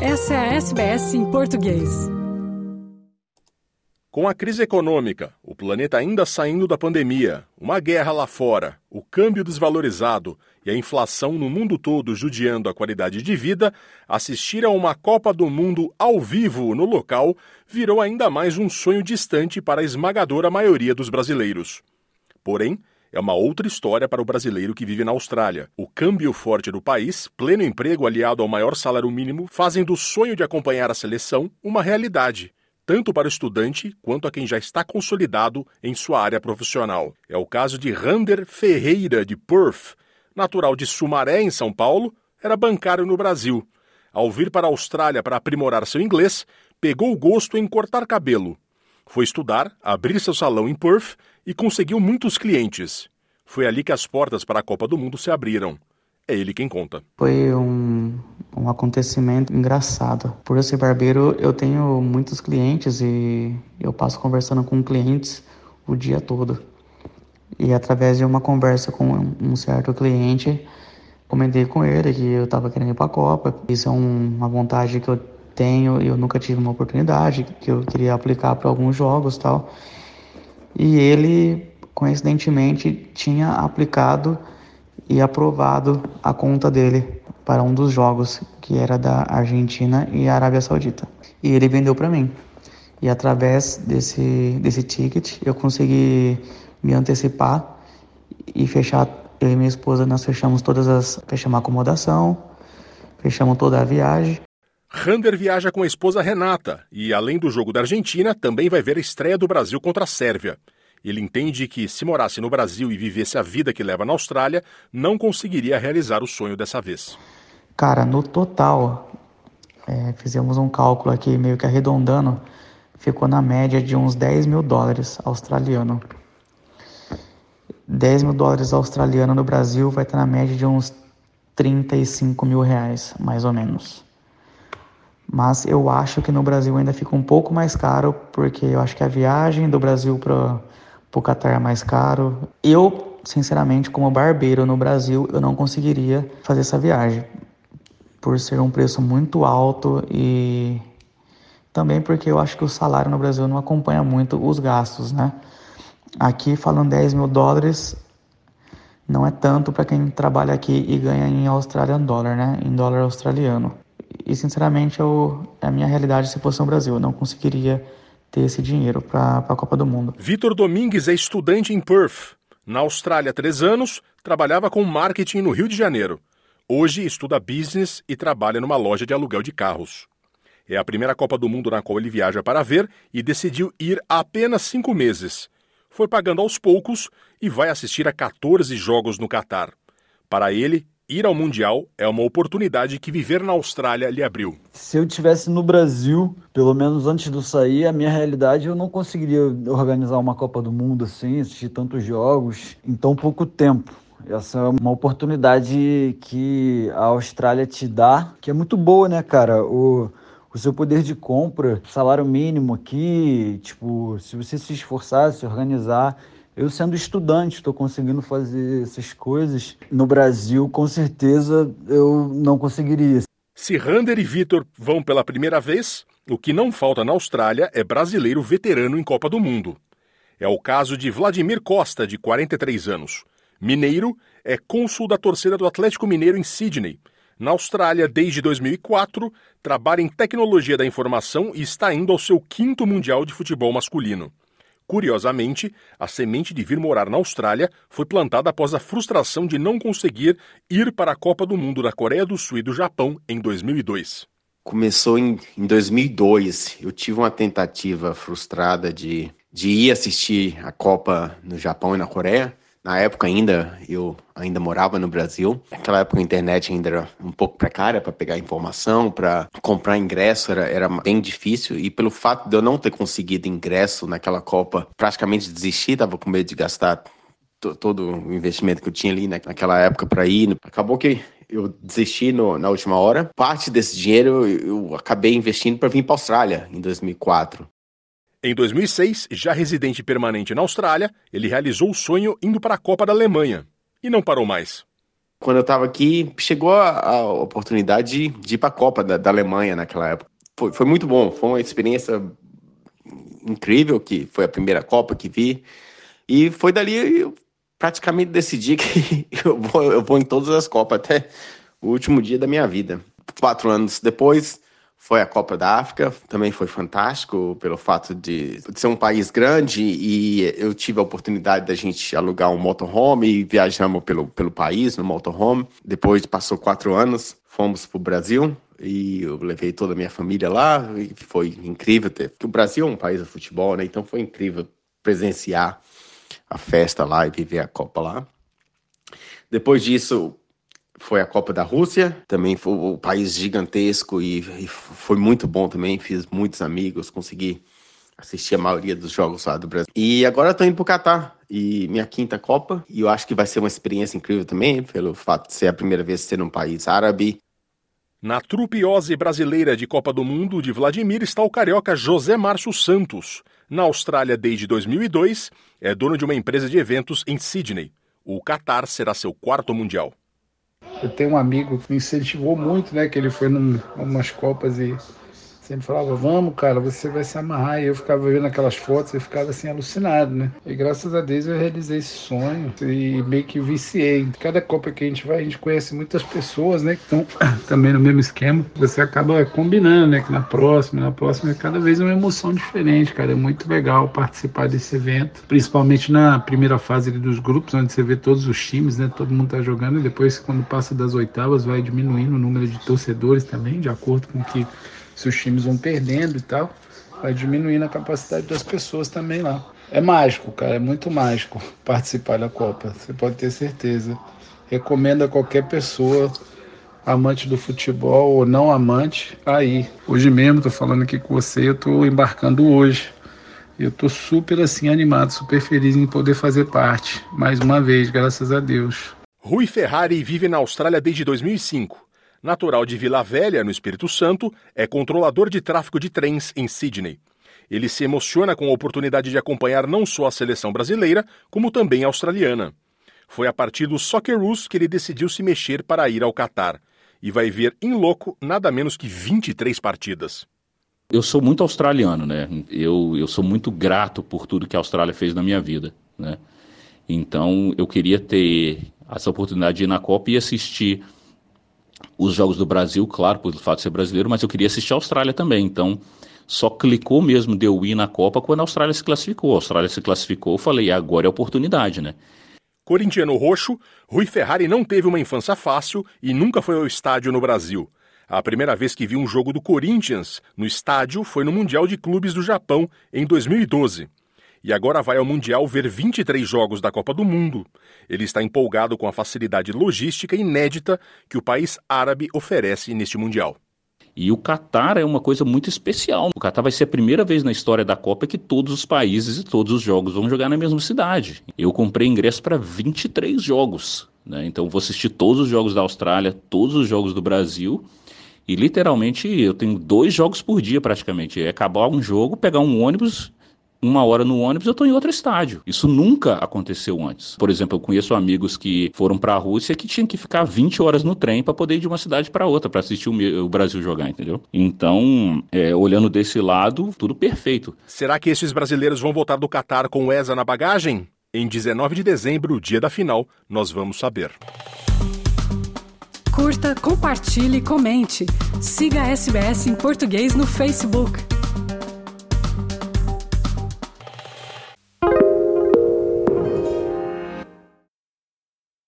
Essa é a SBS em português. Com a crise econômica, o planeta ainda saindo da pandemia, uma guerra lá fora, o câmbio desvalorizado e a inflação no mundo todo judiando a qualidade de vida, assistir a uma Copa do Mundo ao vivo no local virou ainda mais um sonho distante para a esmagadora maioria dos brasileiros. Porém, é uma outra história para o brasileiro que vive na Austrália. O câmbio forte do país, pleno emprego aliado ao maior salário mínimo, fazem do sonho de acompanhar a seleção uma realidade tanto para o estudante quanto a quem já está consolidado em sua área profissional. É o caso de Rander Ferreira de Perth, natural de Sumaré, em São Paulo, era bancário no Brasil. Ao vir para a Austrália para aprimorar seu inglês, pegou o gosto em cortar cabelo. Foi estudar, abrir seu salão em Perth e conseguiu muitos clientes. Foi ali que as portas para a Copa do Mundo se abriram. É ele quem conta. Foi um, um acontecimento engraçado. Por eu ser barbeiro, eu tenho muitos clientes e eu passo conversando com clientes o dia todo. E através de uma conversa com um certo cliente, comentei com ele que eu estava querendo ir para a Copa. Isso é um, uma vontade que eu tenho eu nunca tive uma oportunidade, que eu queria aplicar para alguns jogos tal. E ele, coincidentemente, tinha aplicado e aprovado a conta dele para um dos jogos, que era da Argentina e Arábia Saudita. E ele vendeu para mim. E através desse, desse ticket eu consegui me antecipar e fechar. Eu e minha esposa, nós fechamos todas as. Fechamos a acomodação, fechamos toda a viagem. Rander viaja com a esposa Renata e, além do jogo da Argentina, também vai ver a estreia do Brasil contra a Sérvia. Ele entende que, se morasse no Brasil e vivesse a vida que leva na Austrália, não conseguiria realizar o sonho dessa vez. Cara, no total, é, fizemos um cálculo aqui meio que arredondando, ficou na média de uns 10 mil dólares australiano. 10 mil dólares australiano no Brasil vai estar na média de uns 35 mil reais, mais ou menos. Mas eu acho que no Brasil ainda fica um pouco mais caro, porque eu acho que a viagem do Brasil para o Qatar é mais caro. Eu, sinceramente, como barbeiro no Brasil, eu não conseguiria fazer essa viagem, por ser um preço muito alto e também porque eu acho que o salário no Brasil não acompanha muito os gastos, né? Aqui, falando 10 mil dólares, não é tanto para quem trabalha aqui e ganha em Australian Dollar, né? Em dólar australiano. E, sinceramente, eu, é a minha realidade se fosse no Brasil. Eu não conseguiria ter esse dinheiro para a Copa do Mundo. Vitor Domingues é estudante em Perth. Na Austrália há três anos, trabalhava com marketing no Rio de Janeiro. Hoje estuda business e trabalha numa loja de aluguel de carros. É a primeira Copa do Mundo na qual ele viaja para ver e decidiu ir há apenas cinco meses. Foi pagando aos poucos e vai assistir a 14 jogos no Catar. Para ele, ir ao Mundial é uma oportunidade que viver na Austrália lhe abriu. Se eu tivesse no Brasil, pelo menos antes de sair, a minha realidade eu não conseguiria organizar uma Copa do Mundo assim, assistir tantos jogos em tão pouco tempo. Essa é uma oportunidade que a Austrália te dá, que é muito boa, né, cara? O, o seu poder de compra, salário mínimo aqui, tipo, se você se esforçar, se organizar, eu sendo estudante, estou conseguindo fazer essas coisas. No Brasil, com certeza, eu não conseguiria. Se Rander e Vitor vão pela primeira vez, o que não falta na Austrália é brasileiro veterano em Copa do Mundo. É o caso de Vladimir Costa, de 43 anos. Mineiro, é cônsul da torcida do Atlético Mineiro em Sydney. Na Austrália, desde 2004, trabalha em tecnologia da informação e está indo ao seu quinto Mundial de Futebol Masculino. Curiosamente, a semente de vir morar na Austrália foi plantada após a frustração de não conseguir ir para a Copa do Mundo da Coreia do Sul e do Japão em 2002. Começou em, em 2002. Eu tive uma tentativa frustrada de, de ir assistir a Copa no Japão e na Coreia. Na época ainda, eu ainda morava no Brasil. Naquela época a internet ainda era um pouco precária para pegar informação, para comprar ingresso era, era bem difícil. E pelo fato de eu não ter conseguido ingresso naquela Copa, praticamente desisti, estava com medo de gastar todo o investimento que eu tinha ali naquela época para ir. Acabou que eu desisti no, na última hora. Parte desse dinheiro eu acabei investindo para vir para a Austrália em 2004. Em 2006, já residente permanente na Austrália, ele realizou o sonho indo para a Copa da Alemanha. E não parou mais. Quando eu estava aqui, chegou a, a oportunidade de, de ir para a Copa da, da, Alemanha naquela época. Foi, foi muito bom, foi uma experiência incrível, que foi a primeira Copa que vi. E foi dali eu praticamente decidi que eu vou, eu vou em todas as Copas até o último dia da minha vida. Quatro anos depois, foi a Copa da África, também foi fantástico pelo fato de, ser um país grande e eu tive a oportunidade da gente alugar um motorhome e viajamos pelo, pelo país no motorhome. Depois passou quatro anos, fomos para o Brasil e eu levei toda a minha família lá e foi incrível ter, porque o Brasil é um país de futebol, né? Então foi incrível presenciar a festa lá e viver a Copa lá. Depois disso, foi a Copa da Rússia, também foi um país gigantesco e, e, foi muito bom também, fiz muitos amigos, consegui assistir a maioria dos jogos lá do Brasil. E agora estou indo para o Catar, e minha quinta Copa, e eu acho que vai ser uma experiência incrível também, pelo fato de ser a primeira vez ser num país árabe. Na trupiose brasileira de Copa do Mundo de Vladimir está o carioca José Márcio Santos. Na Austrália desde 2002, é dono de uma empresa de eventos em Sydney. O Catar será seu quarto mundial. Eu tenho um amigo que me incentivou muito, né? Que ele foi num, umas copas e sempre falava, vamos, cara, você vai se amarrar. E eu ficava vendo aquelas fotos e ficava assim alucinado, né? E graças a Deus eu realizei esse sonho e meio que viciei. Cada Copa que a gente vai, a gente conhece muitas pessoas, né? Que estão também no mesmo esquema. Você acaba combinando, né? Que na próxima, na próxima, é cada vez uma emoção diferente, cara. É muito legal participar desse evento, principalmente na primeira fase dos grupos, onde você vê todos os times, né? Todo mundo tá jogando e depois, quando passa das oitavas, vai diminuindo o número de torcedores também, de acordo com que se os times vão perdendo e tal, vai diminuindo a capacidade das pessoas também lá. É mágico, cara, é muito mágico participar da Copa, você pode ter certeza. Recomendo a qualquer pessoa, amante do futebol ou não amante, aí. Hoje mesmo, tô falando aqui com você, eu tô embarcando hoje. Eu tô super assim animado, super feliz em poder fazer parte. Mais uma vez, graças a Deus. Rui Ferrari vive na Austrália desde 2005 Natural de Vila Velha, no Espírito Santo, é controlador de tráfego de trens em Sydney. Ele se emociona com a oportunidade de acompanhar não só a seleção brasileira, como também a australiana. Foi a partir do Socceroos que ele decidiu se mexer para ir ao Catar. E vai ver em loco nada menos que 23 partidas. Eu sou muito australiano, né? Eu, eu sou muito grato por tudo que a Austrália fez na minha vida, né? Então eu queria ter essa oportunidade de ir na Copa e assistir os jogos do Brasil, claro, por fato de ser brasileiro, mas eu queria assistir a Austrália também. Então, só clicou mesmo de eu ir na Copa quando a Austrália se classificou. A Austrália se classificou, eu falei, agora é a oportunidade, né? Corintiano roxo, Rui Ferrari não teve uma infância fácil e nunca foi ao estádio no Brasil. A primeira vez que viu um jogo do Corinthians no estádio foi no Mundial de Clubes do Japão, em 2012 e agora vai ao Mundial ver 23 jogos da Copa do Mundo. Ele está empolgado com a facilidade logística inédita que o país árabe oferece neste Mundial. E o Catar é uma coisa muito especial. O Catar vai ser a primeira vez na história da Copa que todos os países e todos os jogos vão jogar na mesma cidade. Eu comprei ingresso para 23 jogos. Né? Então vou assistir todos os jogos da Austrália, todos os jogos do Brasil. E literalmente eu tenho dois jogos por dia praticamente. É acabar um jogo, pegar um ônibus uma hora no ônibus, eu estou em outro estádio. Isso nunca aconteceu antes. Por exemplo, eu conheço amigos que foram para a Rússia que tinham que ficar 20 horas no trem para poder ir de uma cidade para outra para assistir o, Brasil jogar, entendeu? Então, é, olhando desse lado, tudo perfeito. Será que esses brasileiros vão voltar do Catar com o ESA na bagagem? Em 19 de dezembro, dia da final, nós vamos saber. Curta, compartilhe, comente. Siga a SBS em português no Facebook.